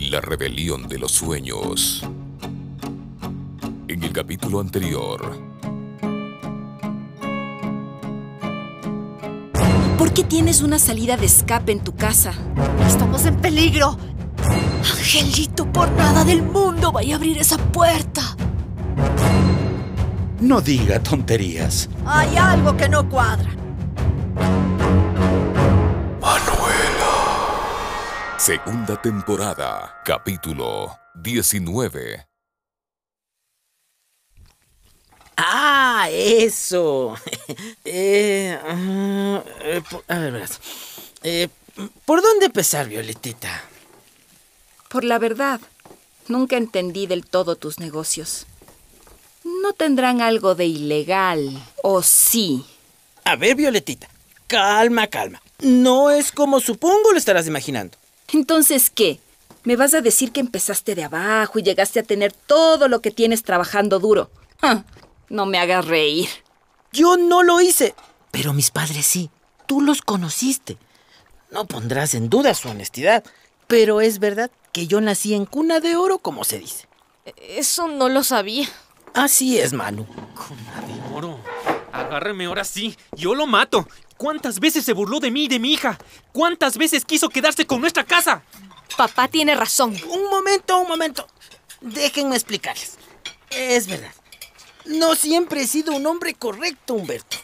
La rebelión de los sueños. En el capítulo anterior. ¿Por qué tienes una salida de escape en tu casa? Estamos en peligro. Angelito, por nada del mundo vaya a abrir esa puerta. No diga tonterías. Hay algo que no cuadra. Segunda temporada, capítulo 19. Ah, eso. Eh, ah, eh, por- a ver, verás. Eh, ¿Por dónde empezar, Violetita? Por la verdad, nunca entendí del todo tus negocios. ¿No tendrán algo de ilegal? ¿O sí? A ver, Violetita. Calma, calma. No es como supongo lo estarás imaginando. Entonces, ¿qué? ¿Me vas a decir que empezaste de abajo y llegaste a tener todo lo que tienes trabajando duro? Ah, no me hagas reír. Yo no lo hice, pero mis padres sí. Tú los conociste. No pondrás en duda su honestidad, pero es verdad que yo nací en cuna de oro, como se dice. Eso no lo sabía. Así es, Manu. de oro. Agárreme ahora sí. Yo lo mato. ¿Cuántas veces se burló de mí y de mi hija? ¿Cuántas veces quiso quedarse con nuestra casa? Papá tiene razón. Un momento, un momento. Déjenme explicarles. Es verdad. No siempre he sido un hombre correcto, Humberto.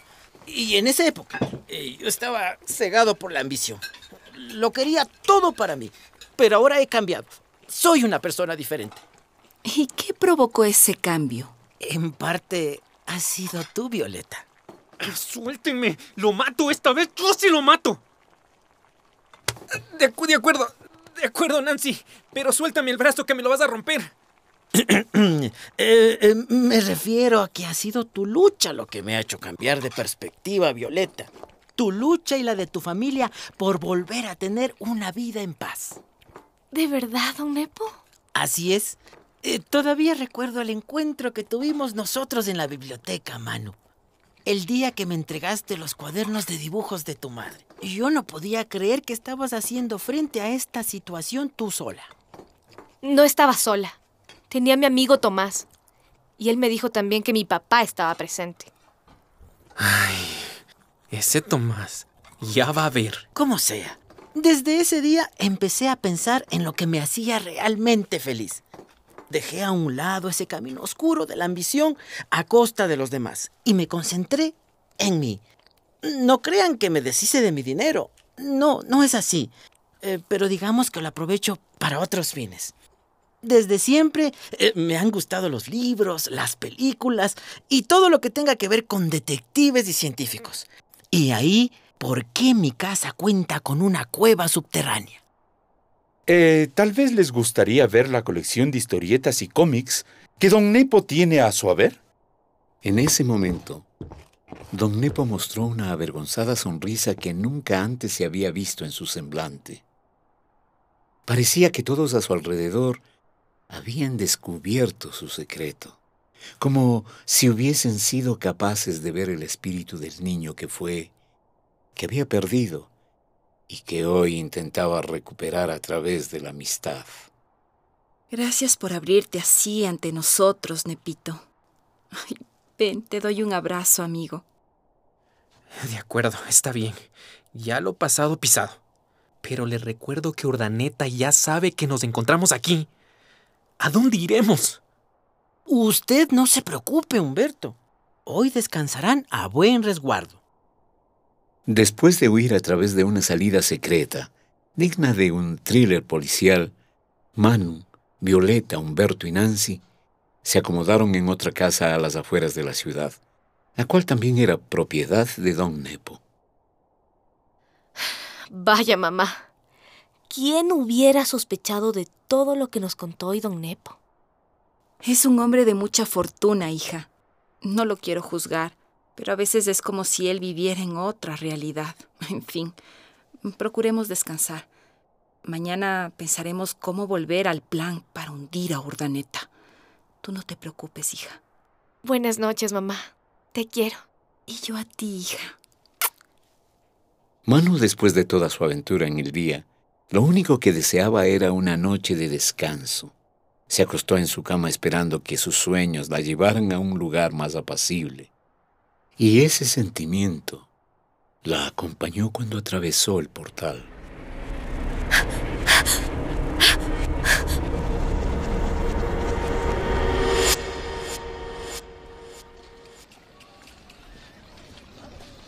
Y en esa época, eh, yo estaba cegado por la ambición. Lo quería todo para mí. Pero ahora he cambiado. Soy una persona diferente. ¿Y qué provocó ese cambio? En parte, has sido tú, Violeta. Ah, Suéltenme. Lo mato esta vez. Yo sí lo mato. De acuerdo. De acuerdo, Nancy. Pero suéltame el brazo que me lo vas a romper. Eh, eh, me refiero a que ha sido tu lucha lo que me ha hecho cambiar de perspectiva, Violeta. Tu lucha y la de tu familia por volver a tener una vida en paz. ¿De verdad, don Nepo? Así es. Eh, todavía recuerdo el encuentro que tuvimos nosotros en la biblioteca, Manu. El día que me entregaste los cuadernos de dibujos de tu madre. Y Yo no podía creer que estabas haciendo frente a esta situación tú sola. No estaba sola. Tenía a mi amigo Tomás. Y él me dijo también que mi papá estaba presente. Ese Tomás. Ya va a ver. Como sea. Desde ese día empecé a pensar en lo que me hacía realmente feliz. Dejé a un lado ese camino oscuro de la ambición a costa de los demás y me concentré en mí. No crean que me deshice de mi dinero. No, no es así. Eh, pero digamos que lo aprovecho para otros fines. Desde siempre eh, me han gustado los libros, las películas y todo lo que tenga que ver con detectives y científicos. Y ahí, ¿por qué mi casa cuenta con una cueva subterránea? Eh, tal vez les gustaría ver la colección de historietas y cómics que Don Nepo tiene a su haber. En ese momento, don Nepo mostró una avergonzada sonrisa que nunca antes se había visto en su semblante. Parecía que todos a su alrededor habían descubierto su secreto, como si hubiesen sido capaces de ver el espíritu del niño que fue, que había perdido y que hoy intentaba recuperar a través de la amistad. Gracias por abrirte así ante nosotros, Nepito. Ay, ven, te doy un abrazo, amigo. De acuerdo, está bien. Ya lo pasado pisado. Pero le recuerdo que Urdaneta ya sabe que nos encontramos aquí. ¿A dónde iremos? Usted no se preocupe, Humberto. Hoy descansarán a buen resguardo. Después de huir a través de una salida secreta, digna de un thriller policial, Manu, Violeta, Humberto y Nancy se acomodaron en otra casa a las afueras de la ciudad, la cual también era propiedad de don Nepo. Vaya, mamá. ¿quién hubiera sospechado de todo lo que nos contó hoy don Nepo? Es un hombre de mucha fortuna, hija. No lo quiero juzgar, pero a veces es como si él viviera en otra realidad. En fin, procuremos descansar. Mañana pensaremos cómo volver al plan para hundir a Urdaneta. Tú no te preocupes, hija. Buenas noches, mamá. Te quiero. Y yo a ti, hija. Manu, después de toda su aventura en el día, lo único que deseaba era una noche de descanso. Se acostó en su cama esperando que sus sueños la llevaran a un lugar más apacible. Y ese sentimiento la acompañó cuando atravesó el portal.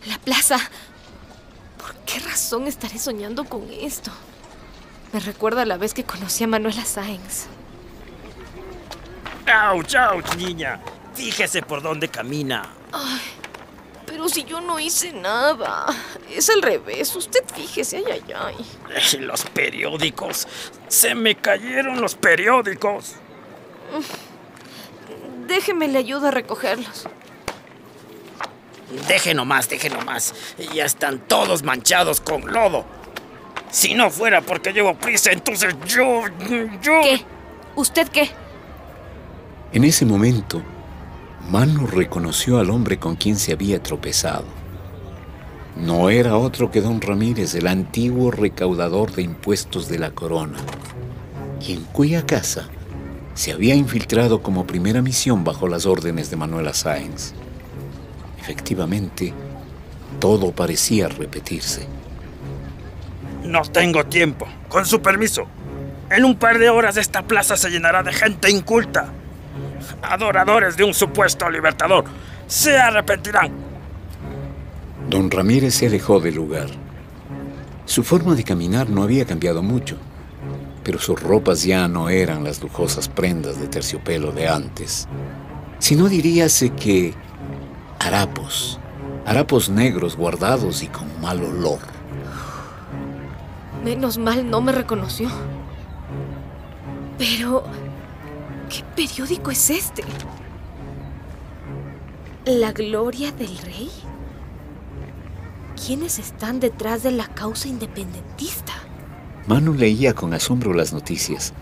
La plaza. ¿Por qué razón estaré soñando con esto? Me recuerda a la vez que conocí a Manuela Sáenz. ¡Auch, auch, niña! Fíjese por dónde camina. Ay, si yo no hice nada. Es al revés. Usted fíjese, ay, ay, ay. Los periódicos. Se me cayeron los periódicos. Déjeme le ayudo a recogerlos. Deje nomás, deje nomás. Ya están todos manchados con lodo. Si no fuera porque llevo prisa, entonces yo... yo... ¿Qué? ¿Usted qué? En ese momento, Manu reconoció al hombre con quien se había tropezado. No era otro que don Ramírez, el antiguo recaudador de impuestos de la corona, y en cuya casa se había infiltrado como primera misión bajo las órdenes de Manuela Sáenz. Efectivamente, todo parecía repetirse. No tengo tiempo. Con su permiso. En un par de horas esta plaza se llenará de gente inculta. Adoradores de un supuesto libertador. Se arrepentirán. Don Ramírez se alejó del lugar. Su forma de caminar no había cambiado mucho, pero sus ropas ya no eran las lujosas prendas de terciopelo de antes, sino diríase que harapos, harapos negros guardados y con mal olor. Menos mal no me reconoció. Pero... ¿Qué periódico es este? ¿La gloria del rey? ¿Quiénes están detrás de la causa independentista? Manu leía con asombro las noticias,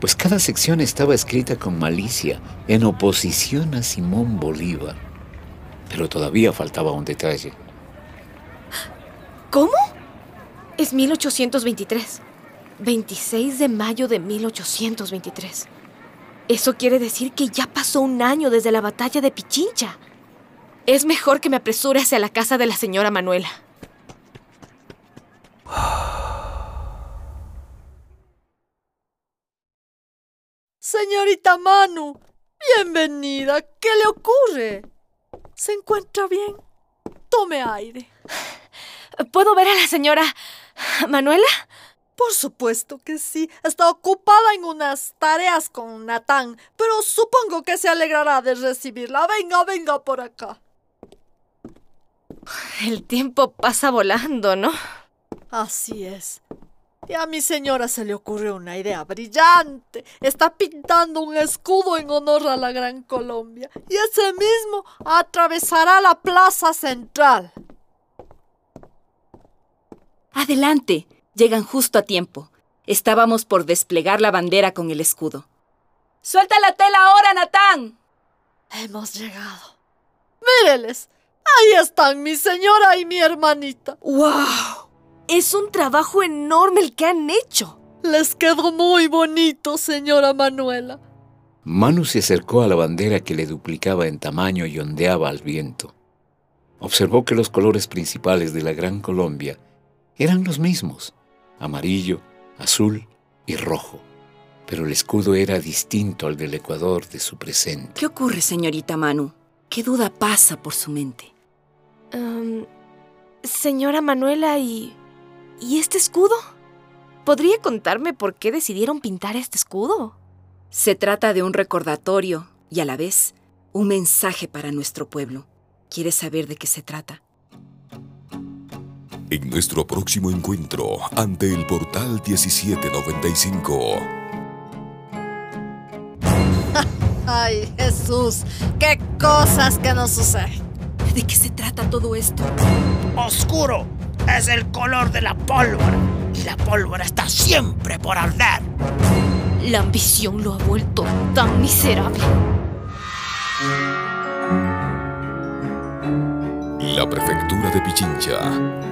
pues cada sección estaba escrita con malicia, en oposición a Simón Bolívar. Pero todavía faltaba un detalle. ¿Cómo? Es 1823. 26 de mayo de 1823. Eso quiere decir que ya pasó un año desde la batalla de Pichincha. Es mejor que me apresure hacia la casa de la señora Manuela. Señorita Manu, bienvenida. ¿Qué le ocurre? ¿Se encuentra bien? Tome aire. ¿Puedo ver a la señora Manuela? Por supuesto que sí. Está ocupada en unas tareas con Natán, pero supongo que se alegrará de recibirla. Venga, venga por acá. El tiempo pasa volando, ¿no? Así es. Y a mi señora se le ocurrió una idea brillante. Está pintando un escudo en honor a la Gran Colombia. Y ese mismo atravesará la plaza central. Adelante. Llegan justo a tiempo. Estábamos por desplegar la bandera con el escudo. ¡Suelta la tela ahora, Natán! Hemos llegado. Míreles. Ahí están mi señora y mi hermanita. ¡Wow! Es un trabajo enorme el que han hecho. Les quedó muy bonito, señora Manuela. Manu se acercó a la bandera que le duplicaba en tamaño y ondeaba al viento. Observó que los colores principales de la Gran Colombia eran los mismos, amarillo, azul y rojo, pero el escudo era distinto al del Ecuador de su presente. ¿Qué ocurre, señorita Manu? ¿Qué duda pasa por su mente? Um, señora Manuela, ¿y, ¿y este escudo? ¿Podría contarme por qué decidieron pintar este escudo? Se trata de un recordatorio y a la vez un mensaje para nuestro pueblo. ¿Quieres saber de qué se trata? En nuestro próximo encuentro ante el portal 1795. Ay, Jesús, qué cosas que nos suceden. ¿De qué se trata todo esto? Oscuro es el color de la pólvora y la pólvora está siempre por arder. La ambición lo ha vuelto tan miserable. La prefectura de Pichincha,